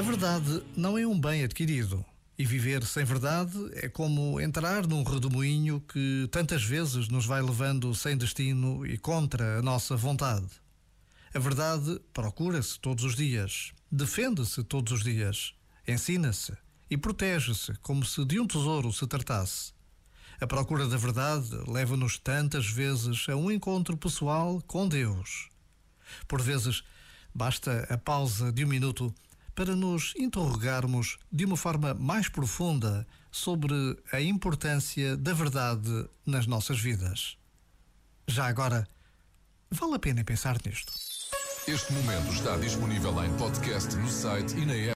A verdade não é um bem adquirido. E viver sem verdade é como entrar num redemoinho que tantas vezes nos vai levando sem destino e contra a nossa vontade. A verdade procura-se todos os dias, defende-se todos os dias, ensina-se e protege-se como se de um tesouro se tratasse. A procura da verdade leva-nos tantas vezes a um encontro pessoal com Deus. Por vezes, basta a pausa de um minuto para nos interrogarmos de uma forma mais profunda sobre a importância da verdade nas nossas vidas. Já agora, vale a pena pensar nisto. Este momento está disponível em podcast no site e na app.